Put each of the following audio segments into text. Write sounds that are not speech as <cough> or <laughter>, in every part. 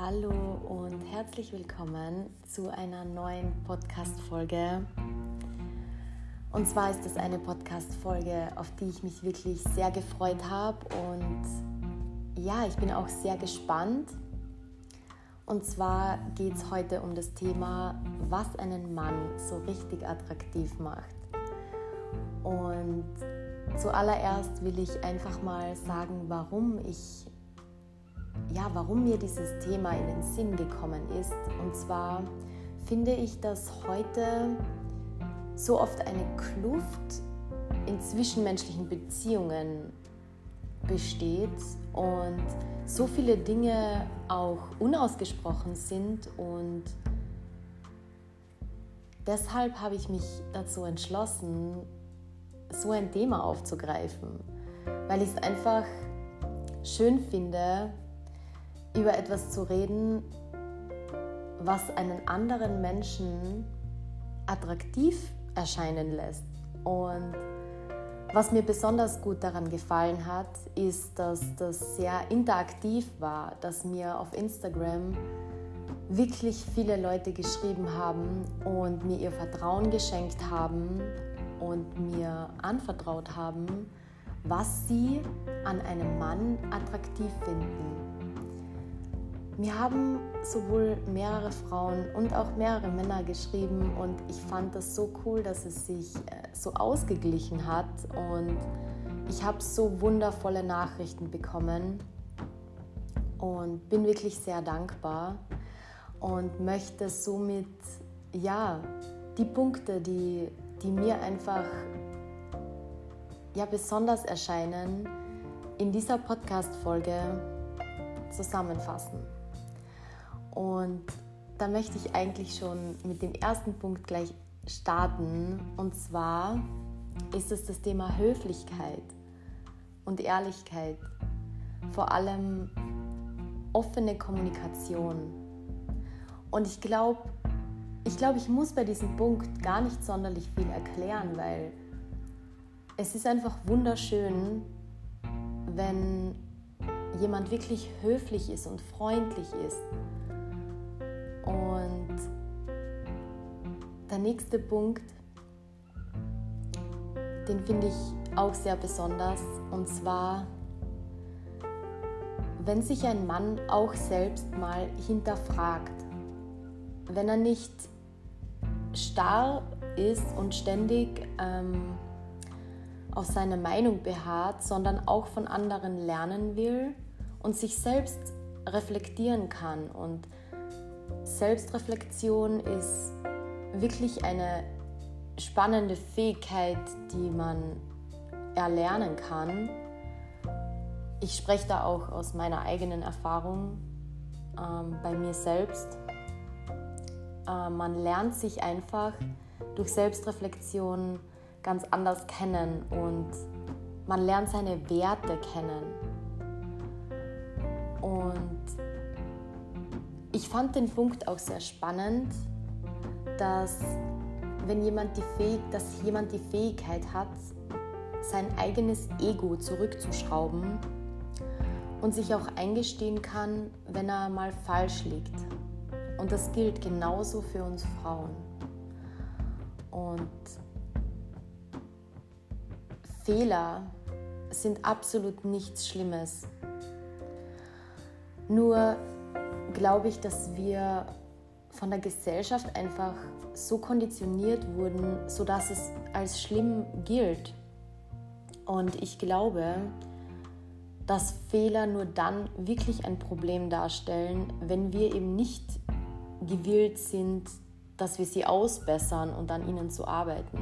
Hallo und herzlich willkommen zu einer neuen Podcast-Folge. Und zwar ist es eine Podcast-Folge, auf die ich mich wirklich sehr gefreut habe. Und ja, ich bin auch sehr gespannt. Und zwar geht es heute um das Thema, was einen Mann so richtig attraktiv macht. Und zuallererst will ich einfach mal sagen, warum ich ja, warum mir dieses Thema in den Sinn gekommen ist. Und zwar finde ich, dass heute so oft eine Kluft in zwischenmenschlichen Beziehungen besteht und so viele Dinge auch unausgesprochen sind und deshalb habe ich mich dazu entschlossen, so ein Thema aufzugreifen, weil ich es einfach schön finde, über etwas zu reden, was einen anderen Menschen attraktiv erscheinen lässt. Und was mir besonders gut daran gefallen hat, ist, dass das sehr interaktiv war, dass mir auf Instagram wirklich viele Leute geschrieben haben und mir ihr Vertrauen geschenkt haben und mir anvertraut haben, was sie an einem Mann attraktiv finden. Mir haben sowohl mehrere Frauen und auch mehrere Männer geschrieben und ich fand das so cool, dass es sich äh, so ausgeglichen hat und ich habe so wundervolle Nachrichten bekommen und bin wirklich sehr dankbar und möchte somit ja die Punkte, die, die mir einfach ja besonders erscheinen, in dieser Podcast-Folge zusammenfassen. Und da möchte ich eigentlich schon mit dem ersten Punkt gleich starten. Und zwar ist es das Thema Höflichkeit und Ehrlichkeit. Vor allem offene Kommunikation. Und ich glaube, ich glaube, ich muss bei diesem Punkt gar nicht sonderlich viel erklären, weil es ist einfach wunderschön, wenn jemand wirklich höflich ist und freundlich ist und der nächste Punkt, den finde ich auch sehr besonders. Und zwar, wenn sich ein Mann auch selbst mal hinterfragt, wenn er nicht starr ist und ständig ähm, auf seine Meinung beharrt, sondern auch von anderen lernen will und sich selbst reflektieren kann und Selbstreflexion ist wirklich eine spannende Fähigkeit, die man erlernen kann. Ich spreche da auch aus meiner eigenen Erfahrung ähm, bei mir selbst. Äh, man lernt sich einfach durch Selbstreflexion ganz anders kennen und man lernt seine Werte kennen. Und ich fand den Punkt auch sehr spannend, dass wenn jemand die Fähig dass jemand die Fähigkeit hat, sein eigenes Ego zurückzuschrauben und sich auch eingestehen kann, wenn er mal falsch liegt. Und das gilt genauso für uns Frauen. Und Fehler sind absolut nichts Schlimmes. Nur glaube ich, dass wir von der Gesellschaft einfach so konditioniert wurden, sodass es als schlimm gilt. Und ich glaube, dass Fehler nur dann wirklich ein Problem darstellen, wenn wir eben nicht gewillt sind, dass wir sie ausbessern und an ihnen zu arbeiten.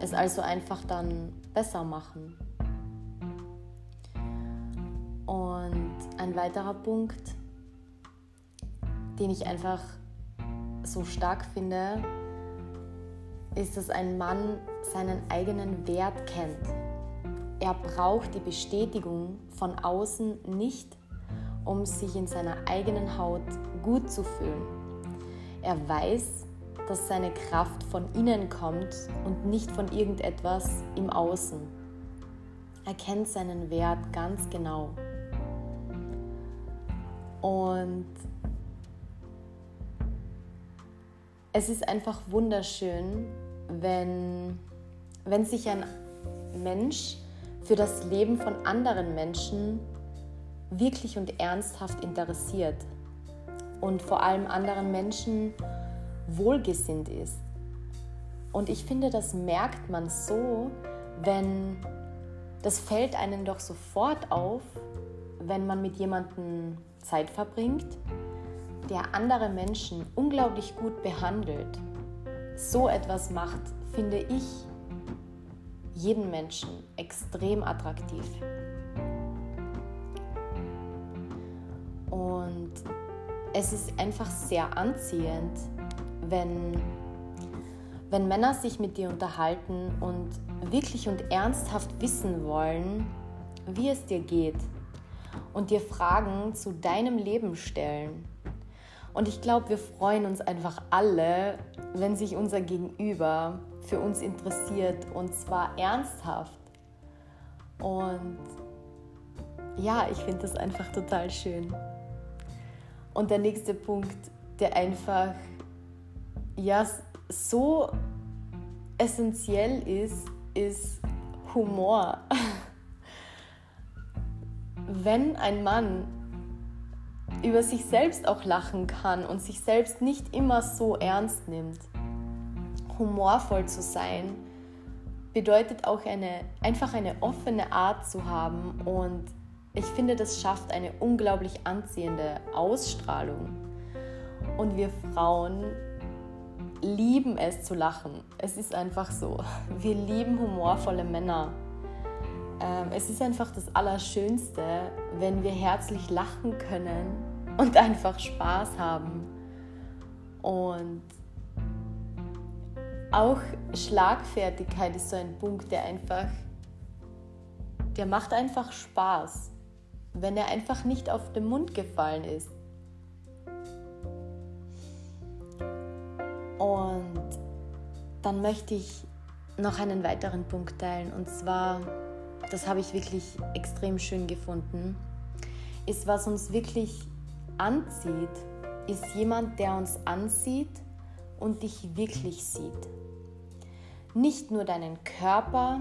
Es also einfach dann besser machen. Und ein weiterer Punkt, den ich einfach so stark finde, ist, dass ein Mann seinen eigenen Wert kennt. Er braucht die Bestätigung von außen nicht, um sich in seiner eigenen Haut gut zu fühlen. Er weiß, dass seine Kraft von innen kommt und nicht von irgendetwas im Außen. Er kennt seinen Wert ganz genau. Und es ist einfach wunderschön, wenn, wenn sich ein Mensch für das Leben von anderen Menschen wirklich und ernsthaft interessiert und vor allem anderen Menschen wohlgesinnt ist. Und ich finde, das merkt man so, wenn das fällt einem doch sofort auf, wenn man mit jemandem Zeit verbringt, der andere Menschen unglaublich gut behandelt. So etwas macht, finde ich, jeden Menschen extrem attraktiv. Und es ist einfach sehr anziehend, wenn, wenn Männer sich mit dir unterhalten und wirklich und ernsthaft wissen wollen, wie es dir geht und dir Fragen zu deinem Leben stellen. Und ich glaube, wir freuen uns einfach alle, wenn sich unser Gegenüber für uns interessiert und zwar ernsthaft. Und ja, ich finde das einfach total schön. Und der nächste Punkt, der einfach ja so essentiell ist, ist Humor. <laughs> Wenn ein Mann über sich selbst auch lachen kann und sich selbst nicht immer so ernst nimmt, humorvoll zu sein, bedeutet auch eine, einfach eine offene Art zu haben und ich finde, das schafft eine unglaublich anziehende Ausstrahlung. Und wir Frauen lieben es zu lachen. Es ist einfach so. Wir lieben humorvolle Männer. Ähm, es ist einfach das Allerschönste, wenn wir herzlich lachen können und <laughs> einfach Spaß haben. Und auch Schlagfertigkeit ist so ein Punkt, der einfach, der macht einfach Spaß, wenn er einfach nicht auf den Mund gefallen ist. Und dann möchte ich noch einen weiteren Punkt teilen und zwar, das habe ich wirklich extrem schön gefunden, ist, was uns wirklich anzieht, ist jemand, der uns ansieht und dich wirklich sieht. Nicht nur deinen Körper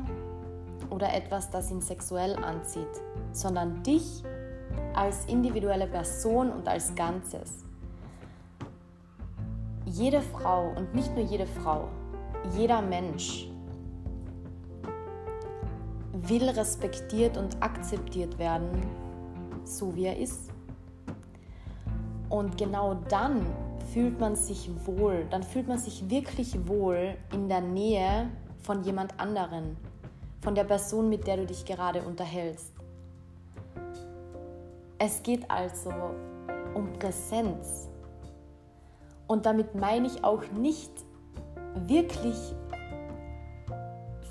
oder etwas, das ihn sexuell anzieht, sondern dich als individuelle Person und als Ganzes. Jede Frau und nicht nur jede Frau, jeder Mensch will respektiert und akzeptiert werden, so wie er ist. Und genau dann fühlt man sich wohl, dann fühlt man sich wirklich wohl in der Nähe von jemand anderen, von der Person, mit der du dich gerade unterhältst. Es geht also um Präsenz. Und damit meine ich auch nicht wirklich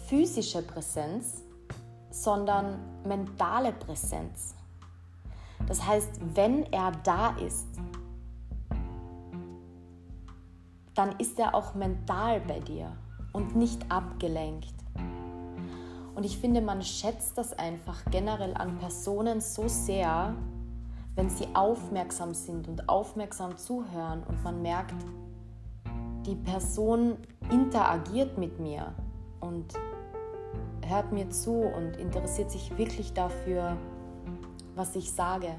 physische Präsenz, sondern mentale Präsenz. Das heißt, wenn er da ist, dann ist er auch mental bei dir und nicht abgelenkt. Und ich finde, man schätzt das einfach generell an Personen so sehr, wenn sie aufmerksam sind und aufmerksam zuhören und man merkt, die Person interagiert mit mir und hört mir zu und interessiert sich wirklich dafür, was ich sage.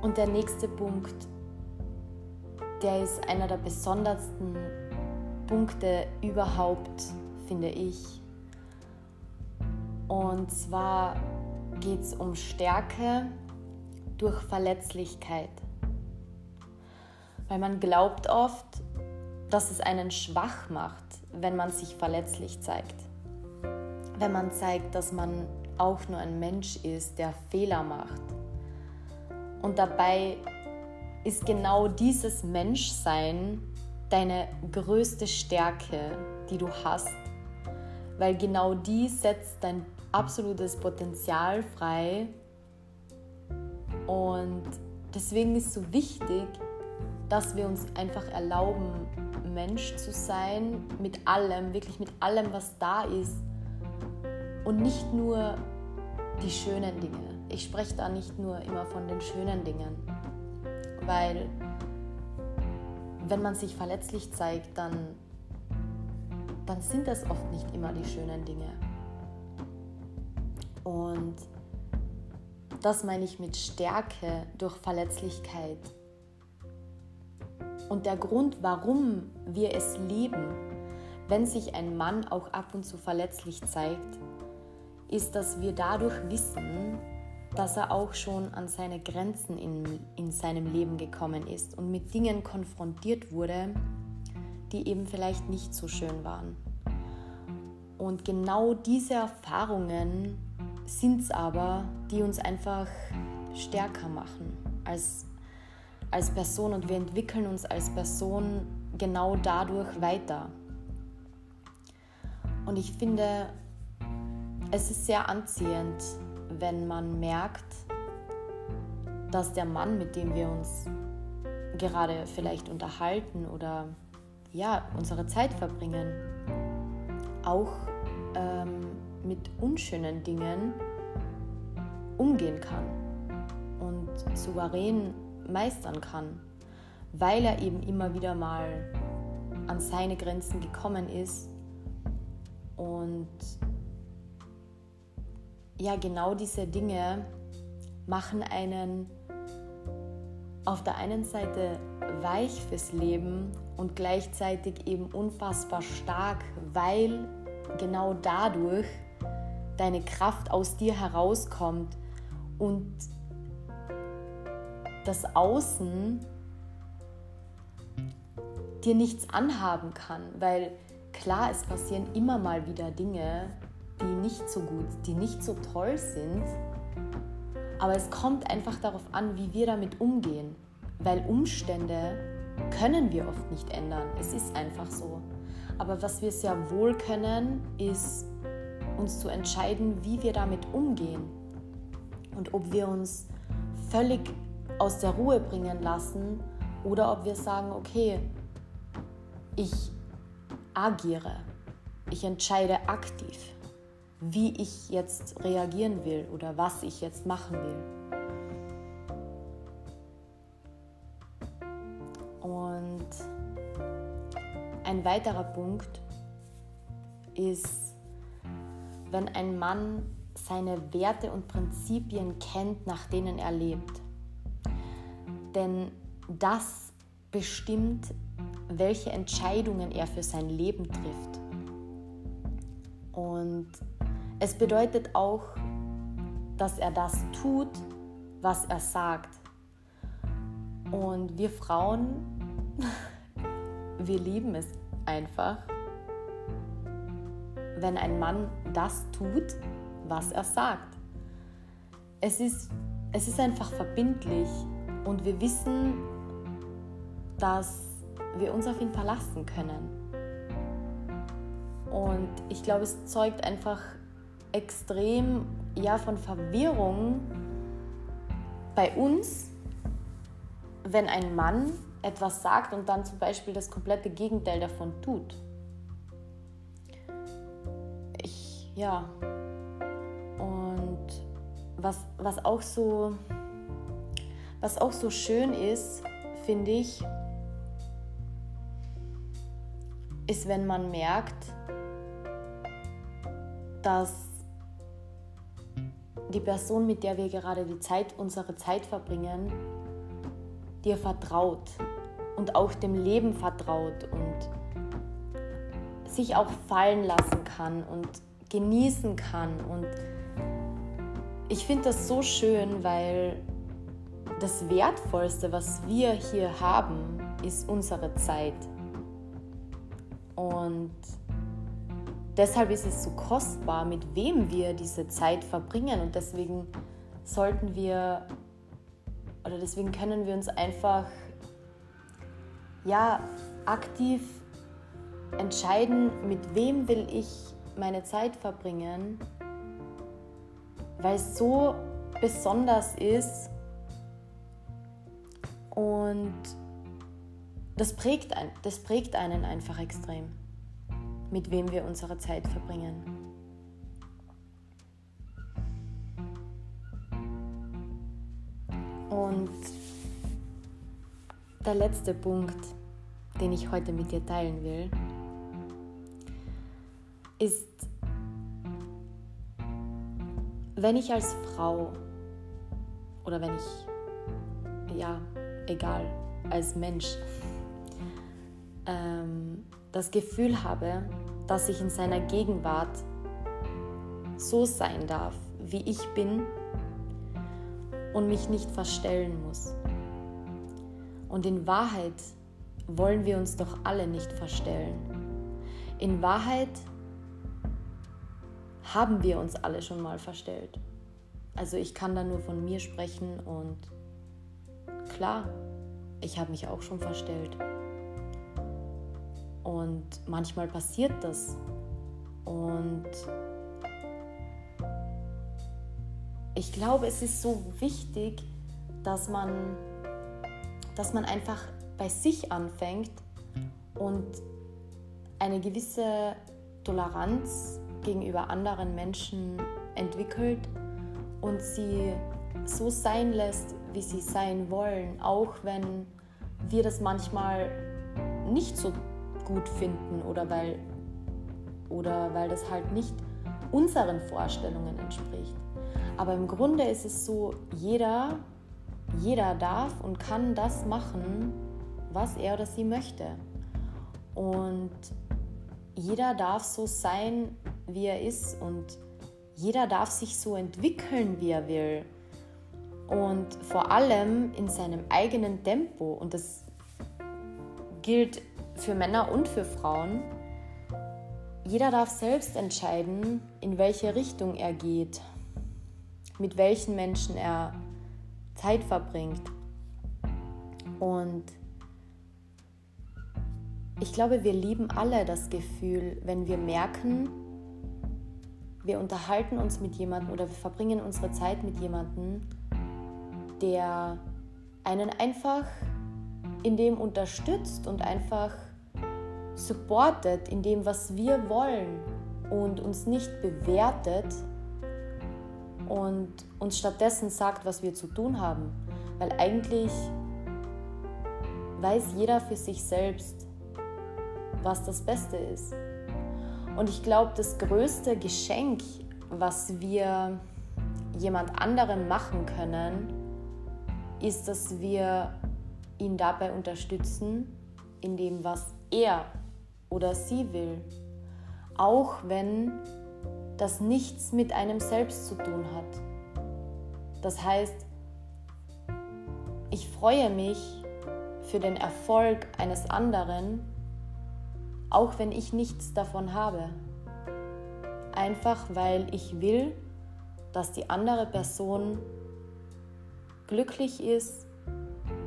Und der nächste Punkt, der ist einer der besondersten Punkte überhaupt, finde ich. Und zwar geht es um Stärke durch Verletzlichkeit. Weil man glaubt oft, dass es einen schwach macht, wenn man sich verletzlich zeigt. Wenn man zeigt, dass man auch nur ein Mensch ist, der Fehler macht. Und dabei ist genau dieses Menschsein deine größte Stärke, die du hast, weil genau die setzt dein absolutes Potenzial frei. Und deswegen ist es so wichtig, dass wir uns einfach erlauben, Mensch zu sein, mit allem, wirklich mit allem, was da ist und nicht nur die schönen Dinge ich spreche da nicht nur immer von den schönen Dingen, weil wenn man sich verletzlich zeigt, dann, dann sind das oft nicht immer die schönen Dinge. Und das meine ich mit Stärke durch Verletzlichkeit. Und der Grund, warum wir es lieben, wenn sich ein Mann auch ab und zu verletzlich zeigt, ist, dass wir dadurch wissen, dass er auch schon an seine Grenzen in, in seinem Leben gekommen ist und mit Dingen konfrontiert wurde, die eben vielleicht nicht so schön waren. Und genau diese Erfahrungen sind es aber, die uns einfach stärker machen als, als Person und wir entwickeln uns als Person genau dadurch weiter. Und ich finde, es ist sehr anziehend, wenn man merkt, dass der Mann, mit dem wir uns gerade vielleicht unterhalten oder ja, unsere Zeit verbringen, auch ähm, mit unschönen Dingen umgehen kann und souverän meistern kann, weil er eben immer wieder mal an seine Grenzen gekommen ist und ja, genau diese Dinge machen einen auf der einen Seite weich fürs Leben und gleichzeitig eben unfassbar stark, weil genau dadurch deine Kraft aus dir herauskommt und das Außen dir nichts anhaben kann, weil klar, es passieren immer mal wieder Dinge, die nicht so gut, die nicht so toll sind, aber es kommt einfach darauf an, wie wir damit umgehen, weil Umstände können wir oft nicht ändern. Es ist einfach so. Aber was wir sehr wohl können, ist uns zu entscheiden, wie wir damit umgehen und ob wir uns völlig aus der Ruhe bringen lassen oder ob wir sagen, okay, ich agiere, ich entscheide aktiv, wie ich jetzt reagieren will oder was ich jetzt machen will. Und ein weiterer Punkt ist, wenn ein Mann seine Werte und Prinzipien kennt, nach denen er lebt. Denn das bestimmt, welche Entscheidungen er für sein Leben trifft. Und es bedeutet auch, dass er das tut, was er sagt. Und wir Frauen, <laughs> wir lieben es einfach, wenn ein Mann das tut, was er sagt. Es ist, es ist einfach verbindlich und wir wissen, dass wir uns auf ihn verlassen können. Und ich glaube, es zeugt einfach extrem ja, von Verwirrung bei uns, wenn ein Mann etwas sagt und dann zum Beispiel das komplette Gegenteil davon tut. Ich, ja. Und was, was, auch so, was auch so schön ist, finde ich, ist, wenn man merkt, dass die Person, mit der wir gerade die Zeit, unsere Zeit verbringen, dir vertraut und auch dem Leben vertraut und sich auch fallen lassen kann und genießen kann. Und ich finde das so schön, weil das Wertvollste, was wir hier haben, ist unsere Zeit. Und deshalb ist es so kostbar, mit wem wir diese Zeit verbringen. Und deswegen sollten wir, oder deswegen können wir uns einfach, ja, aktiv entscheiden, mit wem will ich meine Zeit verbringen, weil es so besonders ist und das prägt, ein, das prägt einen einfach extrem mit wem wir unsere Zeit verbringen. Und der letzte Punkt, den ich heute mit dir teilen will, ist, wenn ich als Frau oder wenn ich, ja, egal, als Mensch ähm, das Gefühl habe, dass ich in seiner Gegenwart so sein darf, wie ich bin und mich nicht verstellen muss. Und in Wahrheit wollen wir uns doch alle nicht verstellen. In Wahrheit haben wir uns alle schon mal verstellt. Also ich kann da nur von mir sprechen und klar, ich habe mich auch schon verstellt. Und manchmal passiert das. Und ich glaube, es ist so wichtig, dass man, dass man einfach bei sich anfängt und eine gewisse Toleranz gegenüber anderen Menschen entwickelt und sie so sein lässt, wie sie sein wollen, auch wenn wir das manchmal nicht so gut finden oder weil, oder weil das halt nicht unseren Vorstellungen entspricht. Aber im Grunde ist es so, jeder, jeder darf und kann das machen, was er oder sie möchte. Und jeder darf so sein, wie er ist und jeder darf sich so entwickeln, wie er will. Und vor allem in seinem eigenen Tempo. Und das gilt für Männer und für Frauen. Jeder darf selbst entscheiden, in welche Richtung er geht, mit welchen Menschen er Zeit verbringt. Und ich glaube, wir lieben alle das Gefühl, wenn wir merken, wir unterhalten uns mit jemandem oder wir verbringen unsere Zeit mit jemandem, der einen einfach in dem unterstützt und einfach supportet in dem, was wir wollen und uns nicht bewertet und uns stattdessen sagt, was wir zu tun haben. Weil eigentlich weiß jeder für sich selbst, was das Beste ist. Und ich glaube, das größte Geschenk, was wir jemand anderem machen können, ist, dass wir ihn dabei unterstützen, in dem, was er oder sie will. Auch wenn das nichts mit einem selbst zu tun hat. Das heißt, ich freue mich für den Erfolg eines anderen, auch wenn ich nichts davon habe. Einfach weil ich will, dass die andere Person glücklich ist,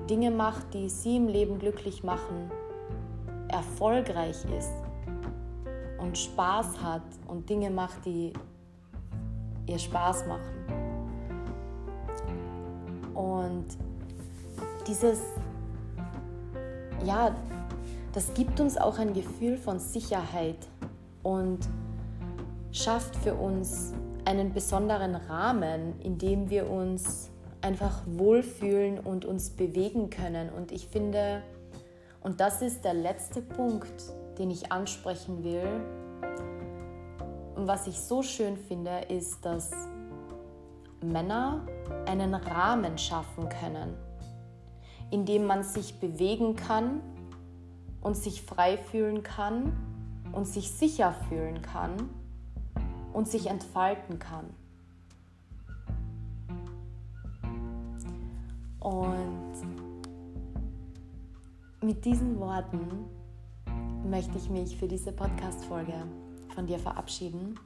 Dinge macht, die sie im Leben glücklich machen, erfolgreich ist und Spaß hat und Dinge macht, die ihr Spaß machen. Und dieses, ja, das gibt uns auch ein Gefühl von Sicherheit und schafft für uns einen besonderen Rahmen, in dem wir uns einfach wohlfühlen und uns bewegen können. Und ich finde, und das ist der letzte Punkt, den ich ansprechen will, und was ich so schön finde, ist, dass Männer einen Rahmen schaffen können, in dem man sich bewegen kann und sich frei fühlen kann und sich sicher fühlen kann und sich entfalten kann. Und mit diesen Worten möchte ich mich für diese Podcast-Folge von dir verabschieden.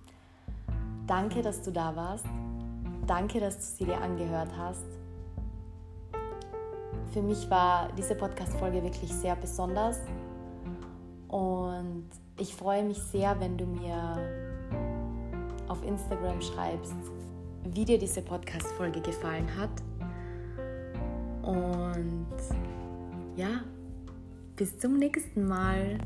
Danke, dass du da warst. Danke, dass du sie dir angehört hast. Für mich war diese Podcast-Folge wirklich sehr besonders und ich freue mich sehr, wenn du mir auf Instagram schreibst, wie dir diese Podcast-Folge gefallen hat. Und ja, bis zum nächsten Mal.